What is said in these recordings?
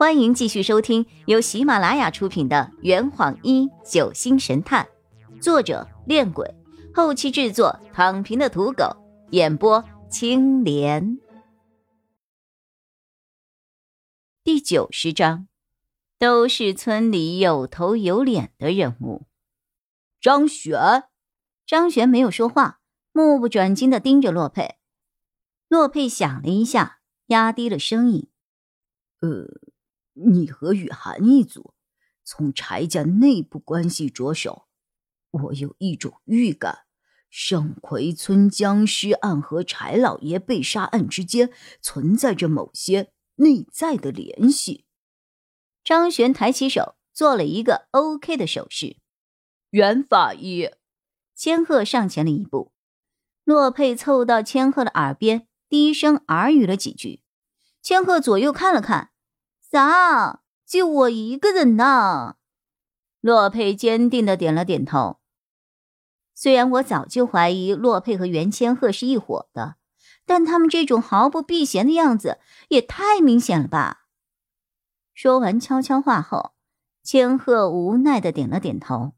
欢迎继续收听由喜马拉雅出品的《圆谎一九星神探》，作者：恋鬼，后期制作：躺平的土狗，演播：青莲。第九十章，都是村里有头有脸的人物。张璇，张璇没有说话，目不转睛的盯着洛佩。洛佩想了一下，压低了声音：“呃。”你和雨涵一组，从柴家内部关系着手。我有一种预感，圣葵村僵尸案和柴老爷被杀案之间存在着某些内在的联系。张璇抬起手，做了一个 OK 的手势。袁法医，千鹤上前了一步。洛佩凑到千鹤的耳边，低声耳语了几句。千鹤左右看了看。咋？就我一个人呢？洛佩坚定的点了点头。虽然我早就怀疑洛佩和袁千鹤是一伙的，但他们这种毫不避嫌的样子也太明显了吧？说完悄悄话后，千鹤无奈的点了点头。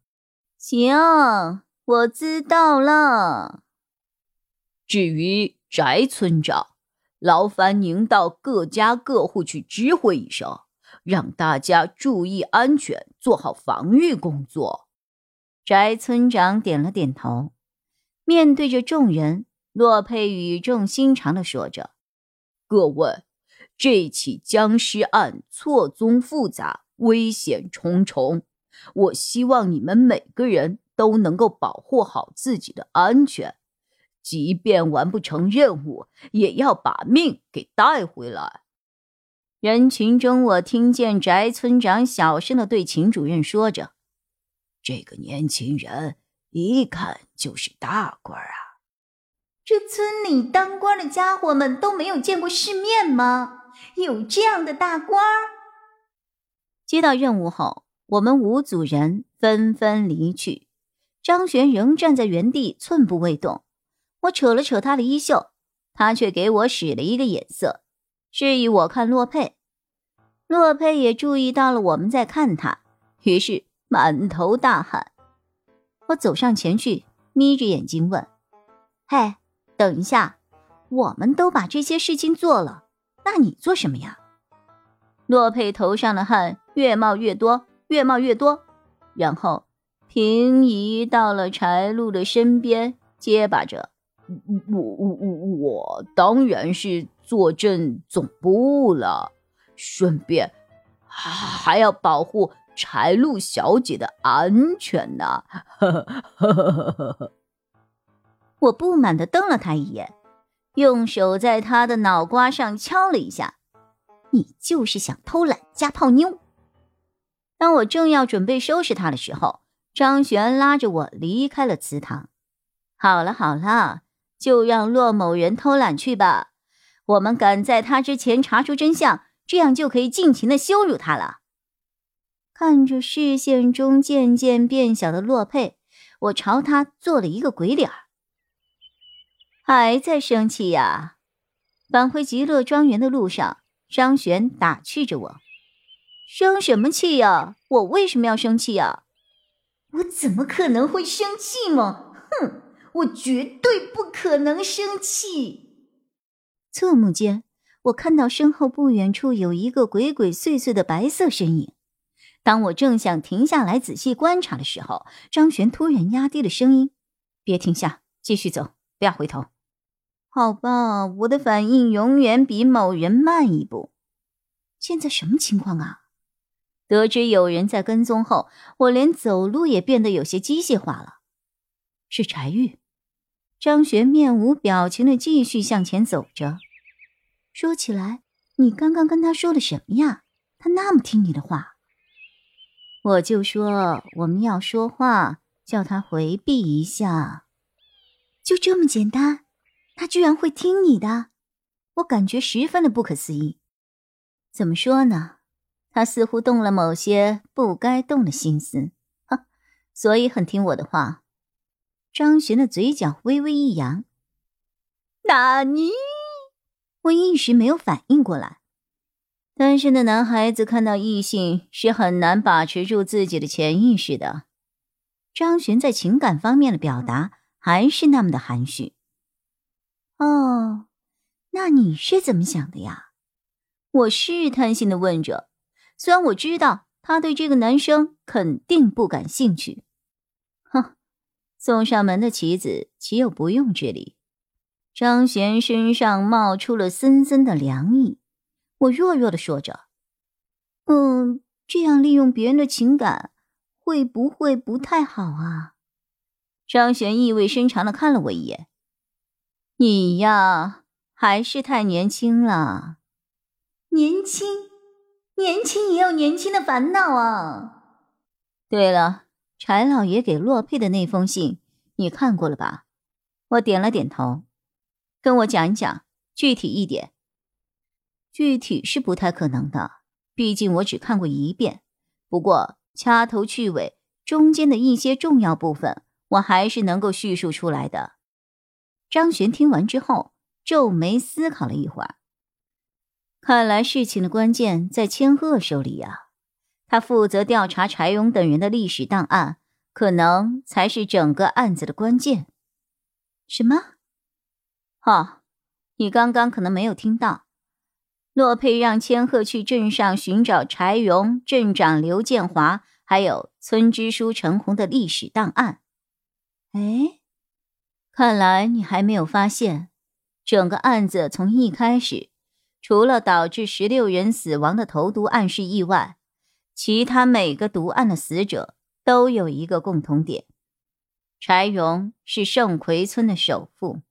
行，我知道了。至于翟村长。劳烦您到各家各户去知会一声，让大家注意安全，做好防御工作。翟村长点了点头，面对着众人，洛佩语重心长的说着：“各位，这起僵尸案错综复杂，危险重重，我希望你们每个人都能够保护好自己的安全。”即便完不成任务，也要把命给带回来。人群中，我听见翟村长小声的对秦主任说着：“这个年轻人一看就是大官啊！这村里当官的家伙们都没有见过世面吗？有这样的大官？”接到任务后，我们五组人纷纷离去。张璇仍站在原地，寸步未动。我扯了扯他的衣袖，他却给我使了一个眼色，示意我看洛佩。洛佩也注意到了我们在看他，于是满头大汗。我走上前去，眯着眼睛问：“嘿，等一下，我们都把这些事情做了，那你做什么呀？”洛佩头上的汗越冒越多，越冒越多，然后平移到了柴路的身边，结巴着。我我我我当然是坐镇总部了，顺便还要保护柴路小姐的安全呢。我不满的瞪了他一眼，用手在他的脑瓜上敲了一下。你就是想偷懒加泡妞。当我正要准备收拾他的时候，张璇拉着我离开了祠堂。好了好了。就让骆某人偷懒去吧，我们赶在他之前查出真相，这样就可以尽情的羞辱他了。看着视线中渐渐变小的洛佩，我朝他做了一个鬼脸儿还在生气呀？返回极乐庄园的路上，张璇打趣着我：“生什么气呀？我为什么要生气呀？我怎么可能会生气吗？哼！”我绝对不可能生气。侧目间，我看到身后不远处有一个鬼鬼祟祟的白色身影。当我正想停下来仔细观察的时候，张璇突然压低了声音：“别停下，继续走，不要回头。”好吧，我的反应永远比某人慢一步。现在什么情况啊？得知有人在跟踪后，我连走路也变得有些机械化了。是柴玉。张璇面无表情的继续向前走着。说起来，你刚刚跟他说了什么呀？他那么听你的话。我就说我们要说话，叫他回避一下，就这么简单。他居然会听你的，我感觉十分的不可思议。怎么说呢？他似乎动了某些不该动的心思，哼，所以很听我的话。张璇的嘴角微微一扬，纳尼？我一时没有反应过来。单身的男孩子看到异性是很难把持住自己的潜意识的。张璇在情感方面的表达还是那么的含蓄。哦，那你是怎么想的呀？我试探性的问着。虽然我知道他对这个男生肯定不感兴趣。送上门的棋子岂有不用之理？张璇身上冒出了森森的凉意。我弱弱的说着：“嗯，这样利用别人的情感，会不会不太好啊？”张璇意味深长的看了我一眼：“你呀，还是太年轻了。年轻，年轻也有年轻的烦恼啊。对了，柴老爷给洛佩的那封信，你看过了吧？”我点了点头。跟我讲一讲，具体一点。具体是不太可能的，毕竟我只看过一遍。不过掐头去尾，中间的一些重要部分，我还是能够叙述出来的。张璇听完之后，皱眉思考了一会儿。看来事情的关键在千鹤手里呀，他负责调查柴勇等人的历史档案，可能才是整个案子的关键。什么？哦，你刚刚可能没有听到。洛佩让千鹤去镇上寻找柴荣、镇长刘建华，还有村支书陈红的历史档案。哎，看来你还没有发现，整个案子从一开始，除了导致十六人死亡的投毒案是意外，其他每个毒案的死者都有一个共同点：柴荣是盛奎村的首富，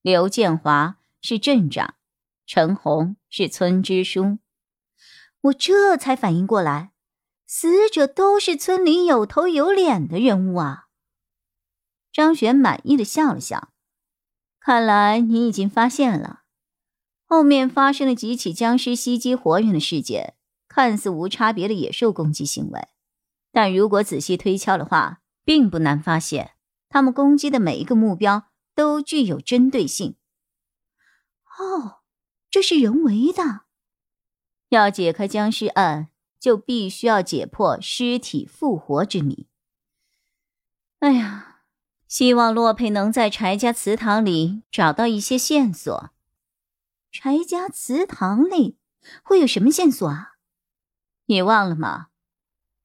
刘建华是镇长。陈红是村支书，我这才反应过来，死者都是村里有头有脸的人物啊。张璇满意的笑了笑，看来你已经发现了，后面发生了几起僵尸袭击活人的事件，看似无差别的野兽攻击行为，但如果仔细推敲的话，并不难发现，他们攻击的每一个目标都具有针对性。哦。这是人为的。要解开僵尸案，就必须要解破尸体复活之谜。哎呀，希望洛佩能在柴家祠堂里找到一些线索。柴家祠堂里会有什么线索啊？你忘了吗？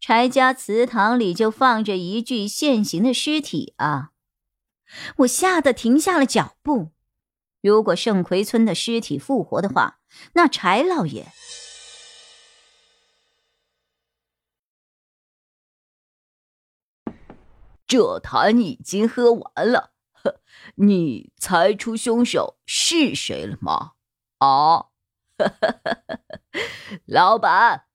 柴家祠堂里就放着一具现行的尸体啊！我吓得停下了脚步。如果盛奎村的尸体复活的话，那柴老爷……这坛已经喝完了，呵你猜出凶手是谁了吗？啊，老板，